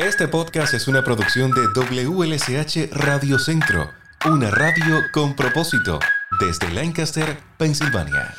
Este podcast es una producción de WLSH Radio Centro, una radio con propósito, desde Lancaster, Pensilvania.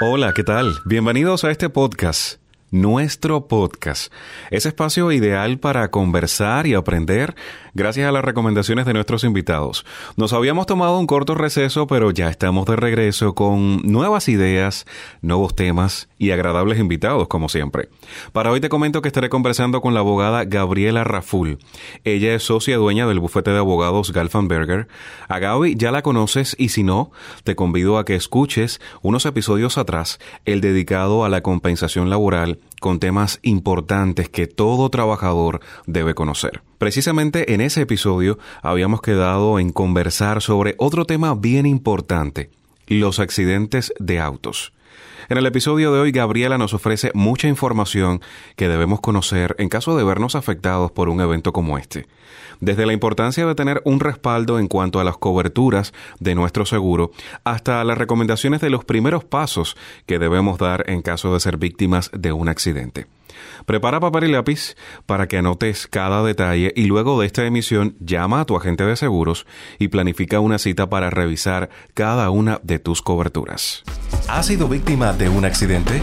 Hola, ¿qué tal? Bienvenidos a este podcast nuestro podcast. Es espacio ideal para conversar y aprender gracias a las recomendaciones de nuestros invitados. Nos habíamos tomado un corto receso, pero ya estamos de regreso con nuevas ideas, nuevos temas y agradables invitados, como siempre. Para hoy te comento que estaré conversando con la abogada Gabriela Raful. Ella es socia dueña del bufete de abogados Galfanberger. A Gaby ya la conoces y si no, te convido a que escuches unos episodios atrás, el dedicado a la compensación laboral con temas importantes que todo trabajador debe conocer. Precisamente en ese episodio habíamos quedado en conversar sobre otro tema bien importante, los accidentes de autos. En el episodio de hoy, Gabriela nos ofrece mucha información que debemos conocer en caso de vernos afectados por un evento como este. Desde la importancia de tener un respaldo en cuanto a las coberturas de nuestro seguro, hasta las recomendaciones de los primeros pasos que debemos dar en caso de ser víctimas de un accidente. Prepara papel y lápiz para que anotes cada detalle y luego de esta emisión llama a tu agente de seguros y planifica una cita para revisar cada una de tus coberturas. ¿Has sido víctima de un accidente?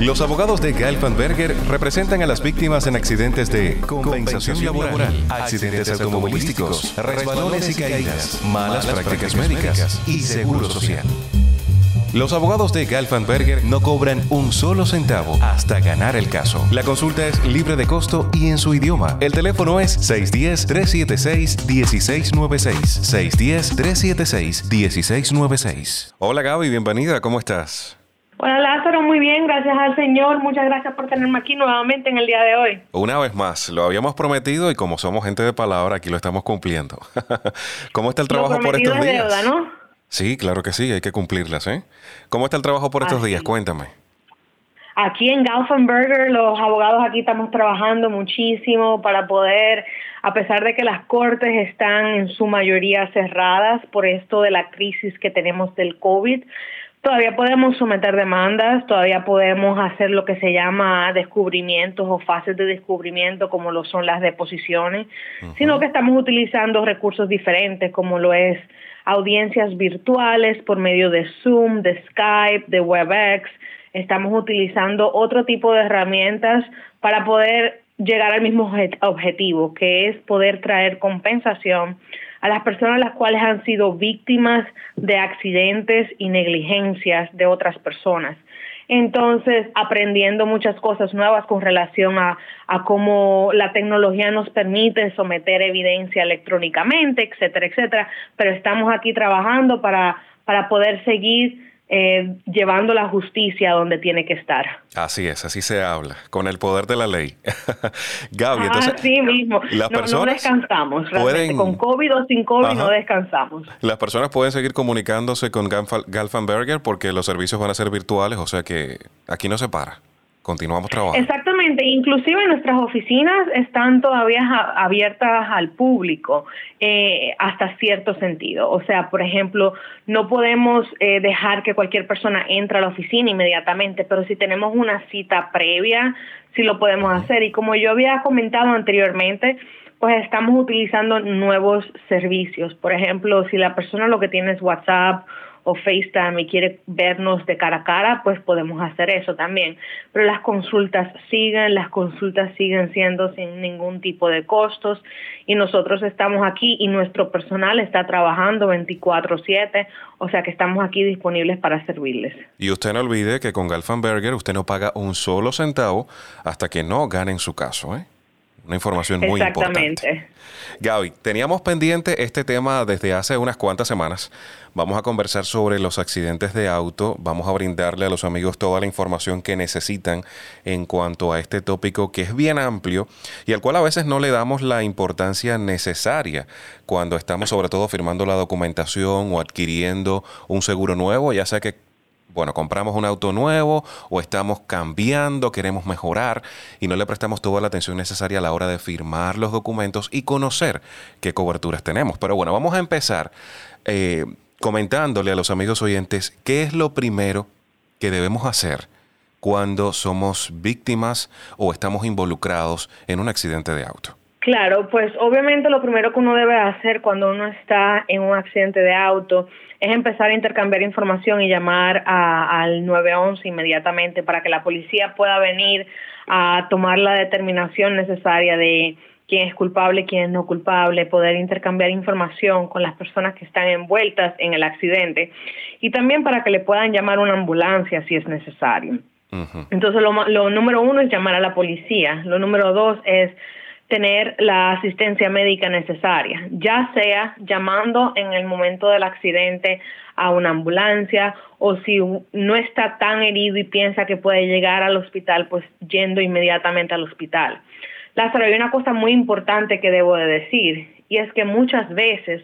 Los abogados de Galfanberger representan a las víctimas en accidentes de compensación laboral, accidentes automovilísticos, resbalones y caídas, malas prácticas médicas y seguro social. Los abogados de Galfanberger no cobran un solo centavo hasta ganar el caso. La consulta es libre de costo y en su idioma. El teléfono es 610-376-1696. 610-376-1696. Hola Gaby, bienvenida, ¿cómo estás? Hola Lázaro, muy bien, gracias al Señor. Muchas gracias por tenerme aquí nuevamente en el día de hoy. Una vez más, lo habíamos prometido y como somos gente de palabra, aquí lo estamos cumpliendo. ¿Cómo está el trabajo por estos días? Deuda, ¿no? Sí, claro que sí, hay que cumplirlas, ¿eh? ¿Cómo está el trabajo por estos días? Cuéntame. Aquí en Gaufenberger, los abogados aquí estamos trabajando muchísimo para poder, a pesar de que las cortes están en su mayoría cerradas por esto de la crisis que tenemos del COVID, todavía podemos someter demandas, todavía podemos hacer lo que se llama descubrimientos o fases de descubrimiento como lo son las deposiciones, sino que estamos utilizando recursos diferentes como lo es audiencias virtuales por medio de Zoom, de Skype, de WebEx. Estamos utilizando otro tipo de herramientas para poder llegar al mismo objetivo, que es poder traer compensación a las personas las cuales han sido víctimas de accidentes y negligencias de otras personas. Entonces, aprendiendo muchas cosas nuevas con relación a, a cómo la tecnología nos permite someter evidencia electrónicamente, etcétera, etcétera. Pero estamos aquí trabajando para, para poder seguir eh, llevando la justicia donde tiene que estar. Así es, así se habla, con el poder de la ley. Gaby, entonces... Así mismo, las no, personas no descansamos, pueden... con COVID o sin COVID no descansamos. Las personas pueden seguir comunicándose con Galfanberger porque los servicios van a ser virtuales, o sea que aquí no se para. Continuamos trabajando. Exactamente, inclusive nuestras oficinas están todavía abiertas al público eh, hasta cierto sentido. O sea, por ejemplo, no podemos eh, dejar que cualquier persona entre a la oficina inmediatamente, pero si tenemos una cita previa, sí lo podemos hacer. Y como yo había comentado anteriormente, pues estamos utilizando nuevos servicios. Por ejemplo, si la persona lo que tiene es WhatsApp o FaceTime y quiere vernos de cara a cara, pues podemos hacer eso también. Pero las consultas siguen, las consultas siguen siendo sin ningún tipo de costos y nosotros estamos aquí y nuestro personal está trabajando 24/7, o sea que estamos aquí disponibles para servirles. Y usted no olvide que con Galfanberger usted no paga un solo centavo hasta que no gane en su caso, ¿eh? Una información muy importante. Gaby, teníamos pendiente este tema desde hace unas cuantas semanas. Vamos a conversar sobre los accidentes de auto. Vamos a brindarle a los amigos toda la información que necesitan en cuanto a este tópico que es bien amplio y al cual a veces no le damos la importancia necesaria cuando estamos sobre todo firmando la documentación o adquiriendo un seguro nuevo, ya sea que bueno, compramos un auto nuevo o estamos cambiando, queremos mejorar y no le prestamos toda la atención necesaria a la hora de firmar los documentos y conocer qué coberturas tenemos. Pero bueno, vamos a empezar. Eh, comentándole a los amigos oyentes qué es lo primero que debemos hacer cuando somos víctimas o estamos involucrados en un accidente de auto. Claro, pues obviamente lo primero que uno debe hacer cuando uno está en un accidente de auto es empezar a intercambiar información y llamar al 911 inmediatamente para que la policía pueda venir a tomar la determinación necesaria de quién es culpable, quién es no culpable, poder intercambiar información con las personas que están envueltas en el accidente y también para que le puedan llamar una ambulancia si es necesario. Entonces, lo, lo número uno es llamar a la policía. Lo número dos es tener la asistencia médica necesaria, ya sea llamando en el momento del accidente a una ambulancia o si no está tan herido y piensa que puede llegar al hospital, pues yendo inmediatamente al hospital. Lázaro, hay una cosa muy importante que debo de decir y es que muchas veces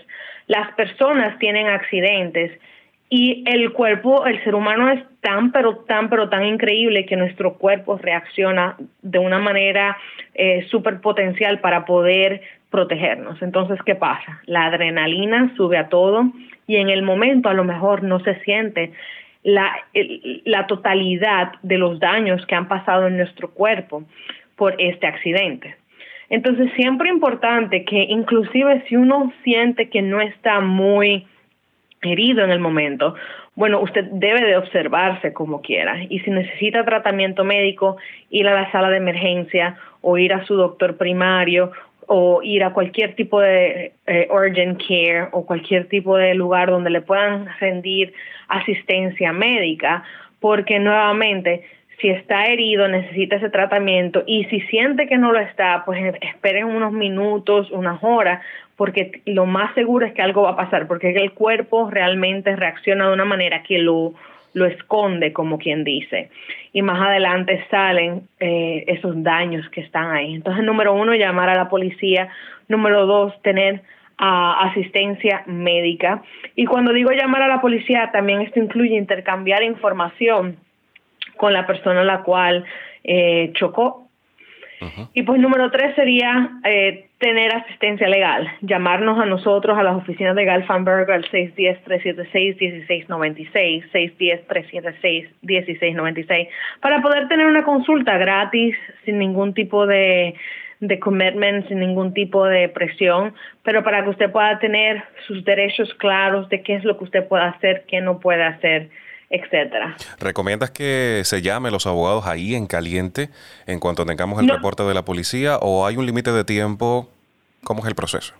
las personas tienen accidentes y el cuerpo, el ser humano es tan, pero tan, pero tan increíble que nuestro cuerpo reacciona de una manera eh, súper potencial para poder protegernos. Entonces, ¿qué pasa? La adrenalina sube a todo y en el momento a lo mejor no se siente la, la totalidad de los daños que han pasado en nuestro cuerpo por este accidente. Entonces, siempre importante que inclusive si uno siente que no está muy herido en el momento, bueno, usted debe de observarse como quiera. Y si necesita tratamiento médico, ir a la sala de emergencia o ir a su doctor primario o ir a cualquier tipo de eh, urgent care o cualquier tipo de lugar donde le puedan rendir asistencia médica, porque nuevamente si está herido, necesita ese tratamiento y si siente que no lo está, pues esperen unos minutos, unas horas, porque lo más seguro es que algo va a pasar, porque el cuerpo realmente reacciona de una manera que lo, lo esconde, como quien dice, y más adelante salen eh, esos daños que están ahí. Entonces, número uno, llamar a la policía. Número dos, tener ah, asistencia médica. Y cuando digo llamar a la policía, también esto incluye intercambiar información con la persona a la cual eh, chocó. Y pues número tres sería eh, tener asistencia legal, llamarnos a nosotros a las oficinas de Galfanberg al 610-376-1696, 610-376-1696, para poder tener una consulta gratis, sin ningún tipo de, de commitment, sin ningún tipo de presión, pero para que usted pueda tener sus derechos claros de qué es lo que usted puede hacer, qué no puede hacer etcétera. ¿Recomiendas que se llame los abogados ahí en caliente en cuanto tengamos el reporte de la policía o hay un límite de tiempo? ¿Cómo es el proceso?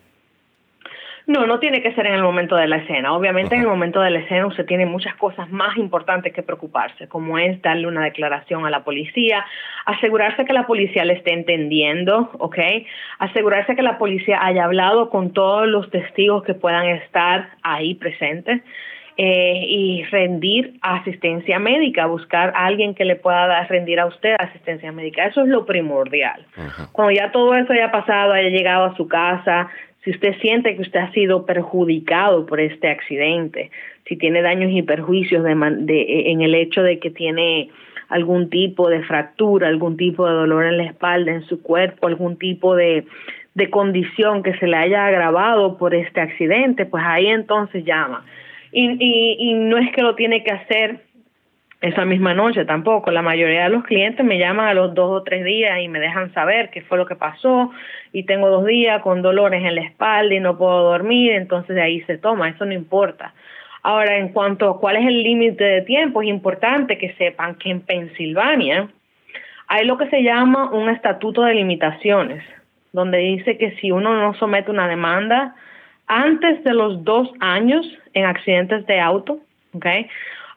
No, no tiene que ser en el momento de la escena. Obviamente en el momento de la escena usted tiene muchas cosas más importantes que preocuparse, como es darle una declaración a la policía, asegurarse que la policía le esté entendiendo, ¿ok? Asegurarse que la policía haya hablado con todos los testigos que puedan estar ahí presentes. Eh, y rendir asistencia médica, buscar a alguien que le pueda dar, rendir a usted asistencia médica. Eso es lo primordial. Cuando ya todo eso haya pasado, haya llegado a su casa, si usted siente que usted ha sido perjudicado por este accidente, si tiene daños y perjuicios de, de, en el hecho de que tiene algún tipo de fractura, algún tipo de dolor en la espalda, en su cuerpo, algún tipo de, de condición que se le haya agravado por este accidente, pues ahí entonces llama y, y, no es que lo tiene que hacer esa misma noche tampoco. La mayoría de los clientes me llaman a los dos o tres días y me dejan saber qué fue lo que pasó y tengo dos días con dolores en la espalda y no puedo dormir, entonces de ahí se toma, eso no importa. Ahora, en cuanto a cuál es el límite de tiempo, es importante que sepan que en Pensilvania hay lo que se llama un estatuto de limitaciones, donde dice que si uno no somete una demanda antes de los dos años en accidentes de auto, ¿okay?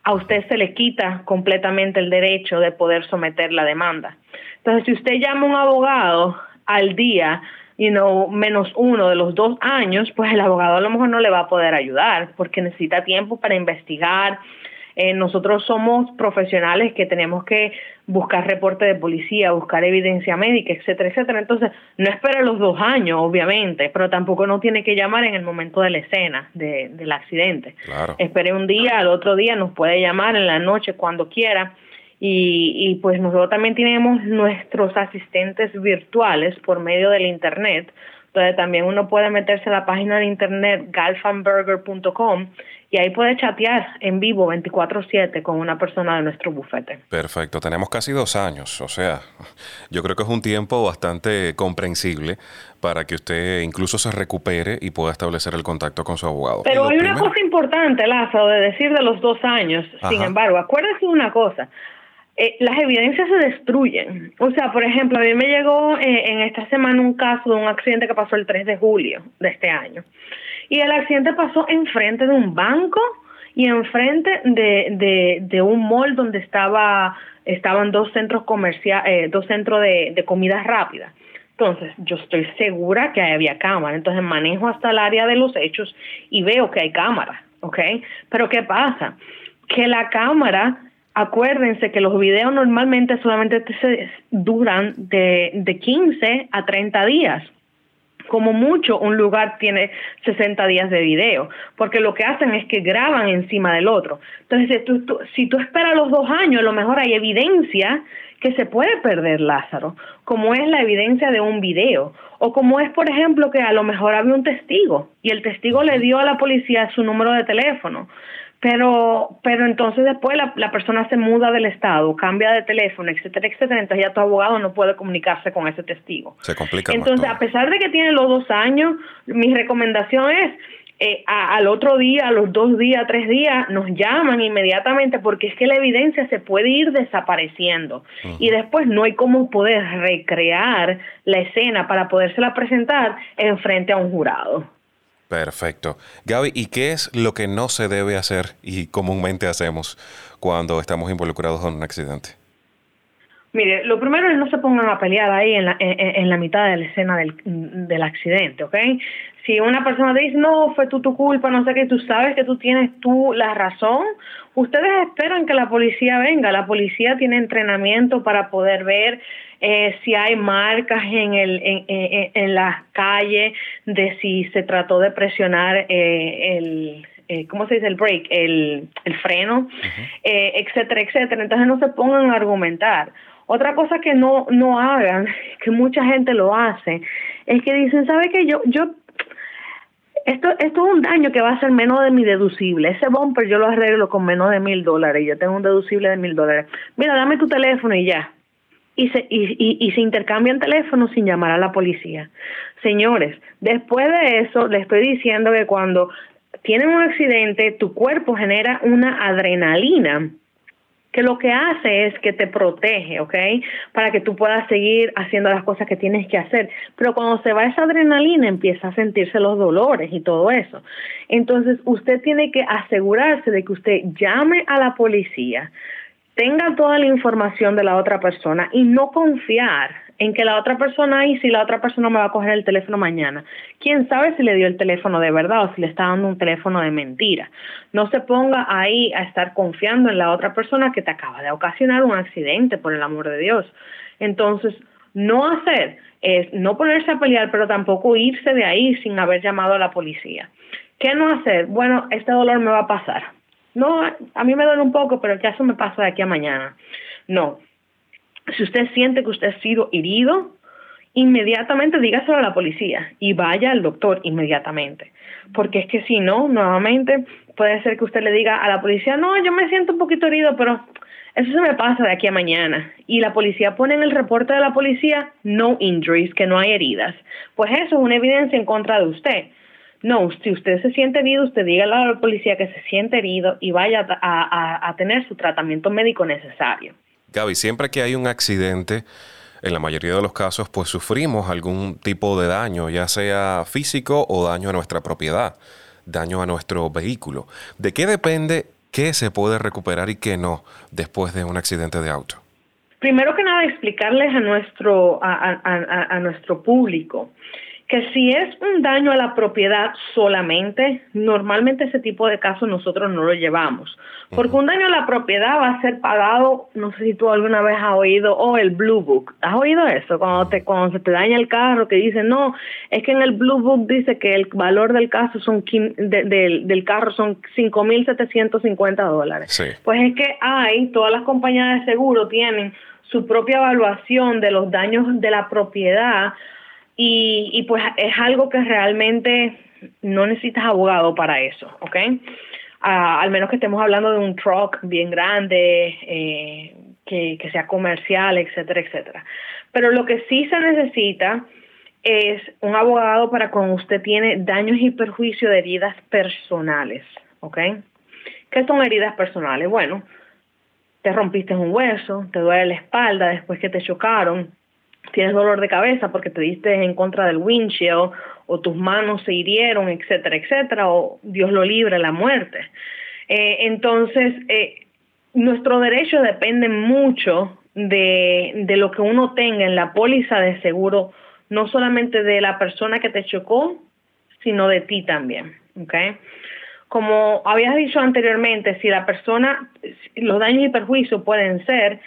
a usted se le quita completamente el derecho de poder someter la demanda. Entonces, si usted llama a un abogado al día, you know, menos uno de los dos años, pues el abogado a lo mejor no le va a poder ayudar porque necesita tiempo para investigar, eh, nosotros somos profesionales que tenemos que buscar reporte de policía, buscar evidencia médica, etcétera, etcétera. Entonces, no espere los dos años, obviamente, pero tampoco no tiene que llamar en el momento de la escena de, del accidente. Claro. Espere un día, al otro día nos puede llamar en la noche cuando quiera. Y, y pues nosotros también tenemos nuestros asistentes virtuales por medio del Internet, Entonces también uno puede meterse a la página de internet galfanburger.com y ahí puede chatear en vivo 24/7 con una persona de nuestro bufete. Perfecto, tenemos casi dos años, o sea, yo creo que es un tiempo bastante comprensible para que usted incluso se recupere y pueda establecer el contacto con su abogado. Pero hay una cosa importante, Lázaro, de decir de los dos años, sin embargo, acuérdese una cosa, eh, las evidencias se destruyen. O sea, por ejemplo, a mí me llegó eh, en esta semana un caso de un accidente que pasó el 3 de julio de este año. Y el accidente pasó enfrente de un banco y enfrente de, de, un mall donde estaba estaban dos centros comerciales, eh, dos centros de, de comida rápida. Entonces, yo estoy segura que había cámara. Entonces, manejo hasta el área de los hechos y veo que hay cámara, ¿ok? Pero, ¿qué pasa? Que la cámara, acuérdense que los videos normalmente solamente se duran de, de 15 a 30 días como mucho un lugar tiene 60 días de video, porque lo que hacen es que graban encima del otro. Entonces, si tú, si tú esperas los dos años, a lo mejor hay evidencia que se puede perder Lázaro, como es la evidencia de un video, o como es, por ejemplo, que a lo mejor había un testigo y el testigo le dio a la policía su número de teléfono pero pero entonces después la, la, persona se muda del estado, cambia de teléfono, etcétera, etcétera, entonces ya tu abogado no puede comunicarse con ese testigo. Se complica. Entonces, a pesar de que tiene los dos años, mi recomendación es eh, a, al otro día, a los dos días, tres días, nos llaman inmediatamente porque es que la evidencia se puede ir desapareciendo uh -huh. y después no hay cómo poder recrear la escena para podérsela presentar en frente a un jurado. Perfecto. Gaby, ¿y qué es lo que no se debe hacer y comúnmente hacemos cuando estamos involucrados en un accidente? Mire, lo primero es no se pongan a pelear ahí en la, en, la mitad de la escena del, del, accidente, ¿ok? Si una persona dice, no, fue tú tu culpa, no sé qué, tú sabes que tú tienes tú la razón, ustedes esperan que la policía venga. La policía tiene entrenamiento para poder ver eh, si hay marcas en, el, en, en, en la calle de si se trató de presionar eh, el, eh, ¿cómo se dice? El break, el, el freno, uh -huh. eh, etcétera, etcétera. Entonces no se pongan a argumentar. Otra cosa que no, no hagan, que mucha gente lo hace, es que dicen, ¿sabe qué? Yo, yo, esto, esto es un daño que va a ser menos de mi deducible. Ese bumper yo lo arreglo con menos de mil dólares. Yo tengo un deducible de mil dólares. Mira, dame tu teléfono y ya y se, y, y, y se intercambian teléfonos sin llamar a la policía. Señores, después de eso, les estoy diciendo que cuando tienen un accidente, tu cuerpo genera una adrenalina que lo que hace es que te protege, ¿ok? Para que tú puedas seguir haciendo las cosas que tienes que hacer. Pero cuando se va esa adrenalina empieza a sentirse los dolores y todo eso. Entonces usted tiene que asegurarse de que usted llame a la policía, tenga toda la información de la otra persona y no confiar en que la otra persona y si la otra persona me va a coger el teléfono mañana. ¿Quién sabe si le dio el teléfono de verdad o si le está dando un teléfono de mentira? No se ponga ahí a estar confiando en la otra persona que te acaba de ocasionar un accidente, por el amor de Dios. Entonces, no hacer es no ponerse a pelear, pero tampoco irse de ahí sin haber llamado a la policía. ¿Qué no hacer? Bueno, este dolor me va a pasar no, a mí me duele un poco, pero ya eso me pasa de aquí a mañana. No. Si usted siente que usted ha sido herido, inmediatamente dígaselo a la policía y vaya al doctor inmediatamente. Porque es que si no, nuevamente puede ser que usted le diga a la policía, no, yo me siento un poquito herido, pero eso se me pasa de aquí a mañana. Y la policía pone en el reporte de la policía, no injuries, que no hay heridas. Pues eso es una evidencia en contra de usted. No, si usted se siente herido, usted dígale a la policía que se siente herido y vaya a, a, a tener su tratamiento médico necesario. Gaby, siempre que hay un accidente, en la mayoría de los casos, pues sufrimos algún tipo de daño, ya sea físico o daño a nuestra propiedad, daño a nuestro vehículo. ¿De qué depende qué se puede recuperar y qué no después de un accidente de auto? Primero que nada, explicarles a nuestro, a, a, a nuestro público que si es un daño a la propiedad solamente, normalmente ese tipo de casos nosotros no lo llevamos. Porque un daño a la propiedad va a ser pagado, no sé si tú alguna vez has oído, o oh, el Blue Book. ¿Has oído eso? Cuando, te, cuando se te daña el carro, que dicen, no, es que en el Blue Book dice que el valor del caso son de, de, del carro son 5.750 dólares. Sí. Pues es que hay, todas las compañías de seguro tienen su propia evaluación de los daños de la propiedad y, y pues es algo que realmente no necesitas abogado para eso, ¿ok? Ah, al menos que estemos hablando de un truck bien grande, eh, que, que sea comercial, etcétera, etcétera. Pero lo que sí se necesita es un abogado para cuando usted tiene daños y perjuicios de heridas personales, ¿ok? ¿Qué son heridas personales? Bueno, te rompiste un hueso, te duele la espalda después que te chocaron, tienes dolor de cabeza porque te diste en contra del windshield o tus manos se hirieron, etcétera, etcétera, o Dios lo libre, la muerte. Eh, entonces, eh, nuestro derecho depende mucho de, de lo que uno tenga en la póliza de seguro, no solamente de la persona que te chocó, sino de ti también, ¿ok? Como habías dicho anteriormente, si la persona, los daños y perjuicios pueden ser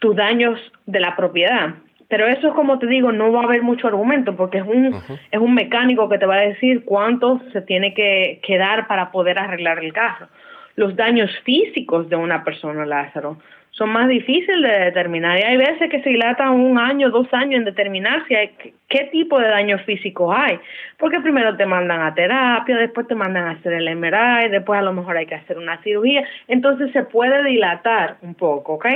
tus daños de la propiedad, pero eso es como te digo, no va a haber mucho argumento porque es un, es un mecánico que te va a decir cuánto se tiene que, que dar para poder arreglar el carro. Los daños físicos de una persona, Lázaro, son más difíciles de determinar. Y hay veces que se dilatan un año, dos años en determinar si hay, qué tipo de daños físicos hay. Porque primero te mandan a terapia, después te mandan a hacer el MRI, después a lo mejor hay que hacer una cirugía. Entonces se puede dilatar un poco, ¿ok?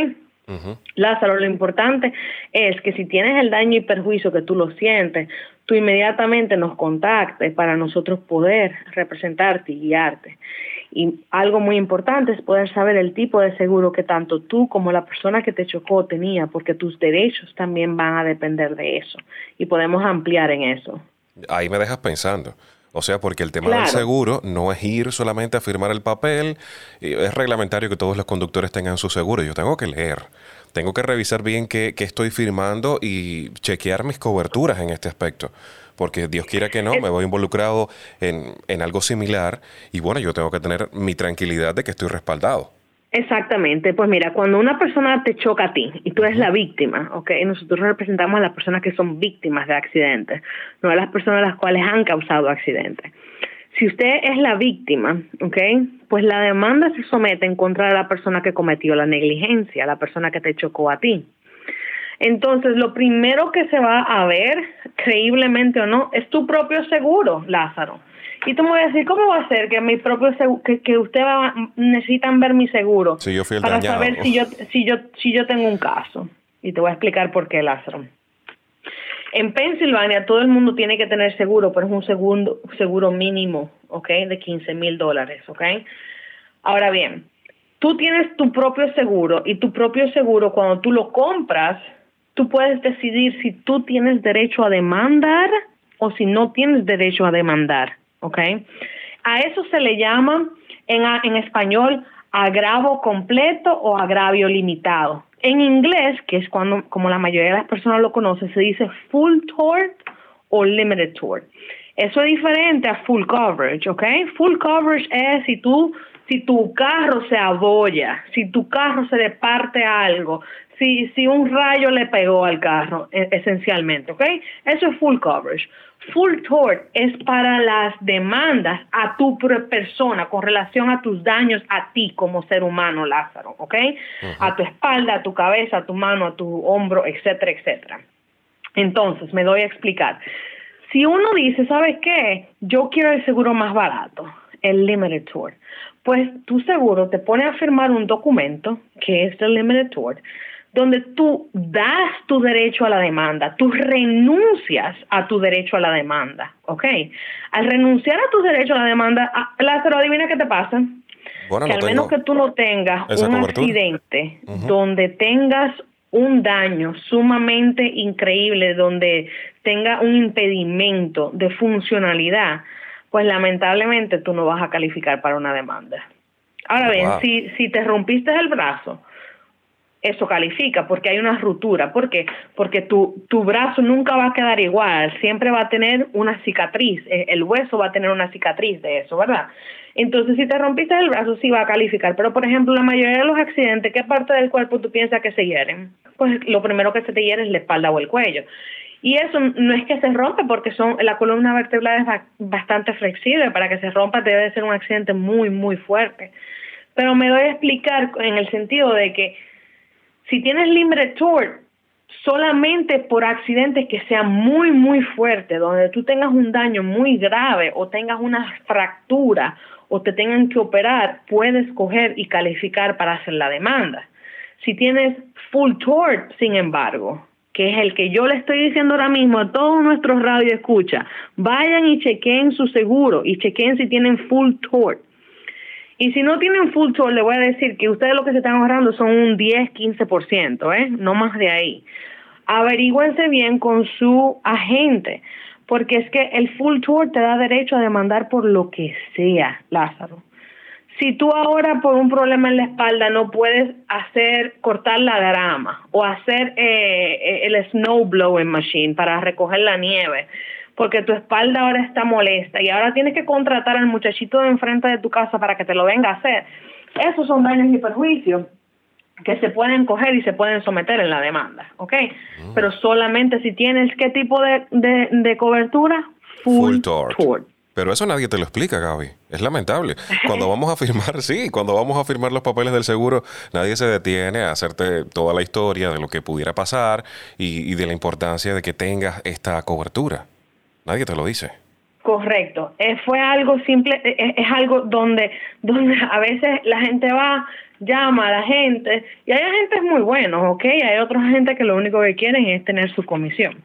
Lázaro, lo importante es que si tienes el daño y perjuicio que tú lo sientes, tú inmediatamente nos contactes para nosotros poder representarte y guiarte. Y algo muy importante es poder saber el tipo de seguro que tanto tú como la persona que te chocó tenía, porque tus derechos también van a depender de eso. Y podemos ampliar en eso. Ahí me dejas pensando. O sea, porque el tema del seguro no es ir solamente a firmar el papel, es reglamentario que todos los conductores tengan su seguro. Yo tengo que leer, tengo que revisar bien qué, qué estoy firmando y chequear mis coberturas en este aspecto. Porque Dios quiera que no, me voy involucrado en, en algo similar y bueno, yo tengo que tener mi tranquilidad de que estoy respaldado. Exactamente, pues mira, cuando una persona te choca a ti y tú eres la víctima, ¿ok? Nosotros representamos a las personas que son víctimas de accidentes, no a las personas a las cuales han causado accidentes. Si usted es la víctima, ¿ok? Pues la demanda se somete en contra de la persona que cometió la negligencia, la persona que te chocó a ti. Entonces, lo primero que se va a ver, creíblemente o no, es tu propio seguro, Lázaro. Y tú me vas a decir, ¿cómo va a ser que mi propio seguro, que, que usted va, necesitan ver mi seguro yo para saber si yo, si yo, si yo tengo un caso? Y te voy a explicar por qué, Lázaro. En Pensilvania todo el mundo tiene que tener seguro, pero es un segundo, seguro mínimo, ¿ok? De 15 mil dólares, ¿ok? Ahora bien, tú tienes tu propio seguro y tu propio seguro cuando tú lo compras, tú puedes decidir si tú tienes derecho a demandar o si no tienes derecho a demandar. ¿Ok? A eso se le llama en, en español agravo completo o agravio limitado. En inglés, que es cuando, como la mayoría de las personas lo conocen, se dice full tort o limited tort. Eso es diferente a full coverage, ¿ok? Full coverage es si tú, si tu carro se abolla, si tu carro se le parte algo, si, si un rayo le pegó al carro, e, esencialmente, ¿ok? Eso es full coverage. Full tort es para las demandas a tu persona con relación a tus daños a ti como ser humano, Lázaro, ¿ok? A tu espalda, a tu cabeza, a tu mano, a tu hombro, etcétera, etcétera. Entonces, me doy a explicar. Si uno dice, ¿sabes qué? Yo quiero el seguro más barato, el limited tort. Pues tu seguro te pone a firmar un documento que es el limited tort donde tú das tu derecho a la demanda, tú renuncias a tu derecho a la demanda, ¿ok? Al renunciar a tu derecho a la demanda, ah, Lázaro, adivina qué te pasa. que al menos que tú no tengas un accidente donde tengas un daño sumamente increíble, donde tenga un impedimento de funcionalidad, pues lamentablemente tú no vas a calificar para una demanda. Ahora bien, si, si te rompiste el brazo, eso califica porque hay una ruptura. ¿Por qué? Porque tu, tu brazo nunca va a quedar igual, siempre va a tener una cicatriz, eh, el hueso va a tener una cicatriz de eso, ¿verdad? Entonces, si te rompiste el brazo, sí va a calificar. Pero, por ejemplo, la mayoría de los accidentes, ¿qué parte del cuerpo tú piensas que se hieren? Pues lo primero que se te hiere es la espalda o el cuello. Y eso no es que se rompe porque son la columna vertebral es bastante flexible. Para que se rompa debe ser un accidente muy, muy fuerte. Pero me doy a explicar en el sentido de que si tienes limbre tort, solamente por accidentes que sean muy, muy fuertes, donde tú tengas un daño muy grave o tengas una fractura o te tengan que operar, puedes coger y calificar para hacer la demanda. Si tienes full tort, sin embargo, que es el que yo le estoy diciendo ahora mismo a todos nuestros radio escucha, vayan y chequen su seguro y chequen si tienen full tort. Y si no tienen full tort, le voy a decir que ustedes lo que se están ahorrando son un 10, 15%, ¿eh? No más de ahí. Averigüense bien con su agente, porque es que el full tour te da derecho a demandar por lo que sea, Lázaro. Si tú ahora por un problema en la espalda no puedes hacer cortar la grama o hacer eh, el snow blowing machine para recoger la nieve, porque tu espalda ahora está molesta y ahora tienes que contratar al muchachito de enfrente de tu casa para que te lo venga a hacer. Esos son daños y perjuicios que se pueden coger y se pueden someter en la demanda, ¿ok? Mm. Pero solamente si tienes qué tipo de, de, cobertura, full, full Pero eso nadie te lo explica, Gaby. Es lamentable. Cuando vamos a firmar, sí, cuando vamos a firmar los papeles del seguro, nadie se detiene a hacerte toda la historia de lo que pudiera pasar y, y de la importancia de que tengas esta cobertura. Nadie te lo dice. Correcto. Eh, fue algo simple, eh, eh, es, algo donde, donde a veces la gente va, llama a la gente, y hay agentes muy buenos, ¿ok? Hay otra gente que lo único que quieren es tener su comisión.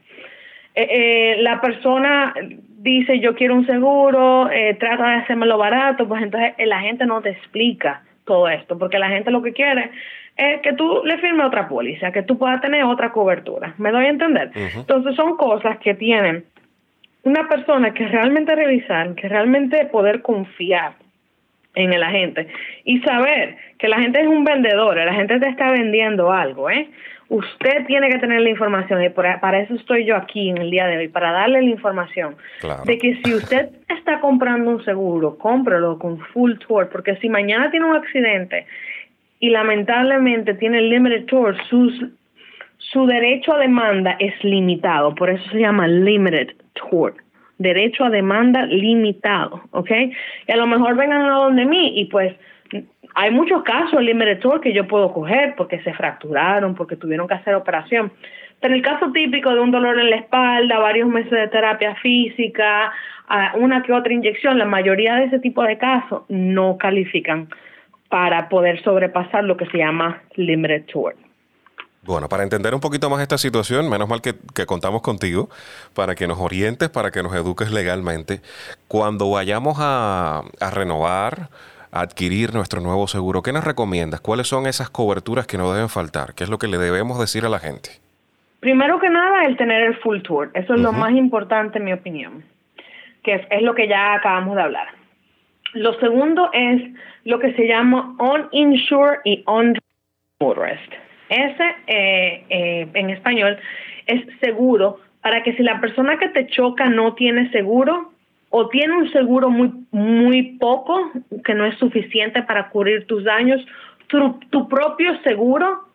la persona dice, yo quiero un seguro, trata de hacérmelo barato, pues entonces la gente no te explica todo esto, porque la gente lo que quiere es que tú le firmes otra póliza, que tú puedas tener otra cobertura. ¿Me doy a entender? Entonces son cosas que tienen una persona que realmente revisar, que realmente poder confiar en el agente y saber que la gente es un vendedor, la gente te está vendiendo algo, ¿eh? Usted tiene que tener la información y para eso estoy yo aquí en el día de hoy, para darle la información de que si usted está comprando un seguro, cómprelo con full tour, porque si mañana tiene un accidente y lamentablemente tiene limited tour, sus, su derecho a demanda es limitado, por eso se llama limited tort, derecho a demanda limitado, ¿ok? Y a lo mejor vengan a donde mí y pues hay muchos casos limited tort que yo puedo coger porque se fracturaron, porque tuvieron que hacer operación. Pero el caso típico de un dolor en la espalda, varios meses de terapia física, una que otra inyección, la mayoría de ese tipo de casos no califican para poder sobrepasar lo que se llama limited tort. Bueno, para entender un poquito más esta situación, menos mal que, contamos contigo para que nos orientes, para que nos eduques legalmente. Cuando vayamos a, renovar, a adquirir nuestro nuevo seguro, ¿qué nos recomiendas? ¿Cuáles son esas coberturas que no deben faltar? ¿Qué es lo que le debemos decir a la gente? Primero que nada, el tener el full tour. Eso es lo más importante, en mi opinión, que es, es lo que ya acabamos de hablar. Lo segundo es lo que se llama uninsured y on motorist. Ese, eh, eh, en español, es seguro para que si la persona que te choca no tiene seguro o tiene un seguro muy, muy poco, que no es suficiente para cubrir tus daños, tu, propio seguro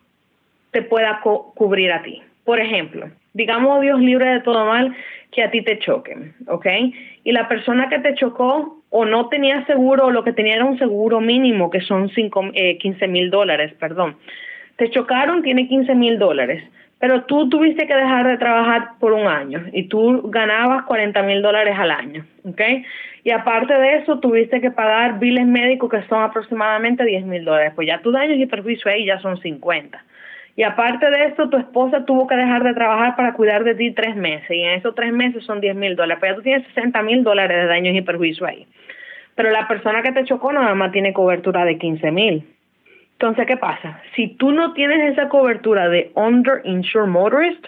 te pueda cubrir a ti. Por ejemplo, digamos Dios libre de todo mal que a ti te choquen, ¿ok? Y la persona que te chocó o no tenía seguro o lo que tenía era un seguro mínimo, que son cinco, eh, 15 mil dólares, perdón te chocaron, tiene 15 mil dólares, pero tú tuviste que dejar de trabajar por un año y tú ganabas 40 mil dólares al año, ¿ok? Y aparte de eso, tuviste que pagar biles médicos que son aproximadamente 10 mil dólares, pues ya tus daños y perjuicio ahí ya son 50. Y aparte de eso, tu esposa tuvo que dejar de trabajar para cuidar de ti tres meses, y en esos tres meses son 10 mil dólares, pues ya tú tienes 60 mil dólares de daños y perjuicio ahí. Pero la persona que te chocó nada más tiene cobertura de 15 mil. Entonces, ¿qué pasa? Si tú no tienes esa cobertura de underinsured motorist,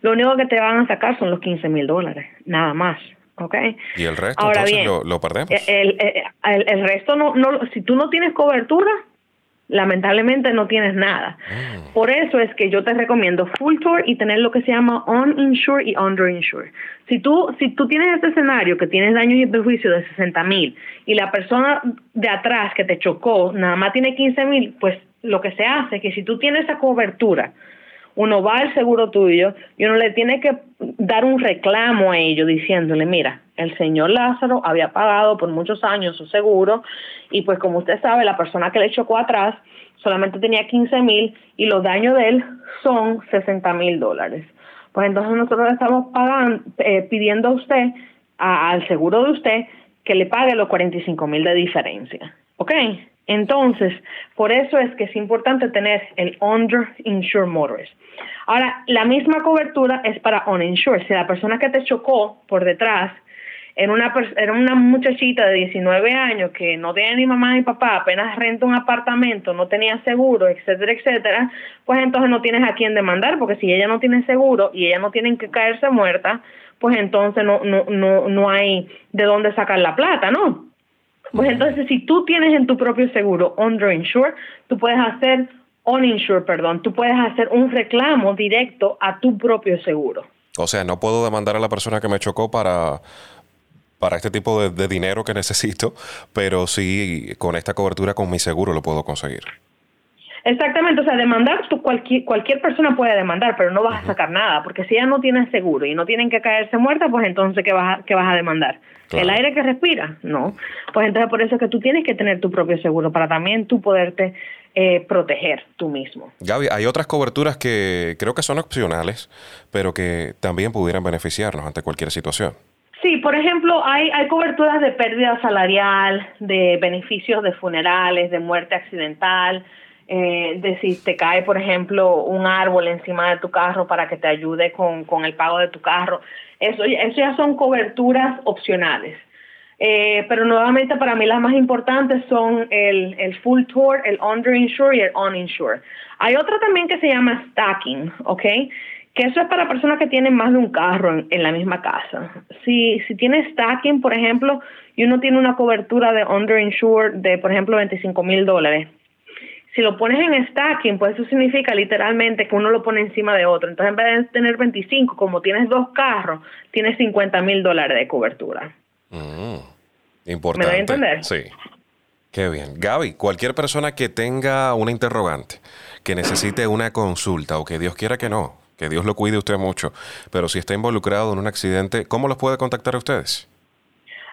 lo único que te van a sacar son los 15 mil dólares, nada más. ¿ok? Y el resto Ahora bien, lo, perdemos. El, el, el, resto no, no, si tú no tienes cobertura, lamentablemente no tienes nada. Mm. Por eso es que yo te recomiendo full tour y tener lo que se llama uninsured y underinsured. Si tú, si tú tienes este escenario que tienes daños y perjuicios de 60 mil y la persona de atrás que te chocó nada más tiene 15 mil, pues lo que se hace es que si tú tienes esa cobertura, uno va al seguro tuyo y uno le tiene que dar un reclamo a ellos diciéndole, mira, el señor Lázaro había pagado por muchos años su seguro y pues como usted sabe, la persona que le chocó atrás solamente tenía 15 mil y los daños de él son 60 mil dólares. Pues entonces nosotros le estamos pagando, eh, pidiendo a usted, al seguro de usted, que le pague los 45 mil de diferencia. ¿Ok? Entonces, por eso es que es importante tener el underinsured motorist. Ahora, la misma cobertura es para uninsured. Si la persona que te chocó por detrás era una, una muchachita de 19 años que no tenía ni mamá ni papá, apenas renta un apartamento, no tenía seguro, etcétera, etcétera, pues entonces no tienes a quién demandar, porque si ella no tiene seguro y ella no tiene que caerse muerta, pues entonces no, no, no, no hay de dónde sacar la plata, ¿no? Pues entonces, si tú tienes en tu propio seguro underinsured, tú puedes hacer uninsured, perdón, tú puedes hacer un reclamo directo a tu propio seguro. O sea, no puedo demandar a la persona que me chocó para, para este tipo de, de dinero que necesito, pero sí con esta cobertura con mi seguro lo puedo conseguir. Exactamente, o sea, demandar, tú, cualquier, cualquier persona puede demandar, pero no vas a sacar nada, porque si ella no tiene seguro y no tienen que caerse muerta, pues entonces, ¿qué vas a, qué vas a demandar? ¿El aire que respira? No. Pues entonces, por eso es que tú tienes que tener tu propio seguro para también tú poderte eh, proteger tú mismo. Gaby, hay otras coberturas que creo que son opcionales, pero que también pudieran beneficiarnos ante cualquier situación. Sí, por ejemplo, hay, hay coberturas de pérdida salarial, de beneficios de funerales, de muerte accidental, eh, de si te cae, por ejemplo, un árbol encima de tu carro para que te ayude con, con el pago de tu carro. Eso, eso ya son coberturas opcionales. Eh, pero nuevamente para mí las más importantes son el, el full tour, el underinsured y el uninsured. Hay otra también que se llama stacking, ¿ok? Que eso es para personas que tienen más de un carro en, en la misma casa. Si, si tienes stacking, por ejemplo, y uno tiene una cobertura de underinsured de, por ejemplo, 25 mil dólares, si lo pones en stacking, pues eso significa literalmente que uno lo pone encima de otro. Entonces, en vez de tener 25, como tienes dos carros, tienes 50 mil dólares de cobertura. Mm, importante. ¿Me a entender? Sí. Qué bien. Gaby, cualquier persona que tenga una interrogante, que necesite una consulta o que Dios quiera que no, que Dios lo cuide usted mucho, pero si está involucrado en un accidente, ¿cómo los puede contactar a ustedes?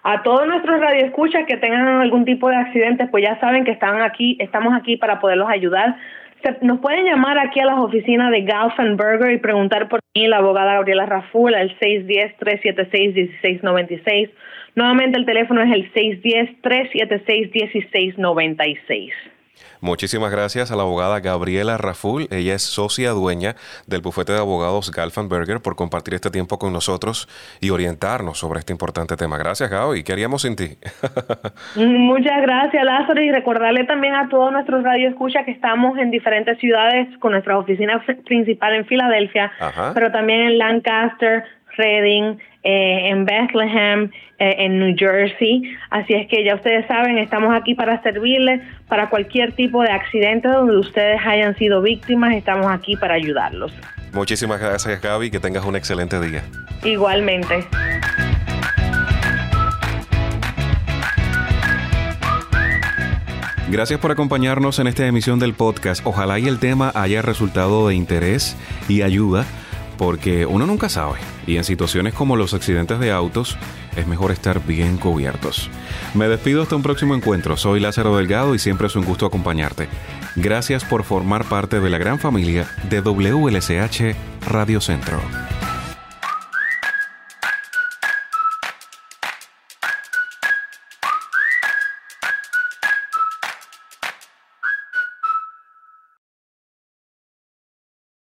A todos nuestros radioescuchas que tengan algún tipo de accidente, pues ya saben que están aquí, estamos aquí para poderlos ayudar. nos pueden llamar aquí a las oficinas de Burger y preguntar por mí, la abogada Gabriela Raful, al 610-376-1696. Nuevamente el teléfono es el 610-376-1696. Muchísimas gracias a la abogada Gabriela Raful. Ella es socia dueña del bufete de abogados Galfanberger por compartir este tiempo con nosotros y orientarnos sobre este importante tema. Gracias, Gaby. ¿Qué haríamos sin ti? Muchas gracias, Lázaro. Y recordarle también a todos nuestros radioescuchas que estamos en diferentes ciudades con nuestra oficina principal en Filadelfia, pero también en Lancaster, Reading, eh, en Bethlehem, eh, en New Jersey. Así es que ya ustedes saben, estamos aquí para servirles para cualquier tipo de accidente donde ustedes hayan sido víctimas, estamos aquí para ayudarlos. Muchísimas gracias Gaby, que tengas un excelente día. Igualmente. Gracias por acompañarnos en esta emisión del podcast. Ojalá y el tema haya resultado de interés y ayuda porque uno nunca sabe y en situaciones como los accidentes de autos es mejor estar bien cubiertos. Me despido hasta un próximo encuentro. Soy Lázaro Delgado y siempre es un gusto acompañarte. Gracias por formar parte de la gran familia de WLSH Radio Centro.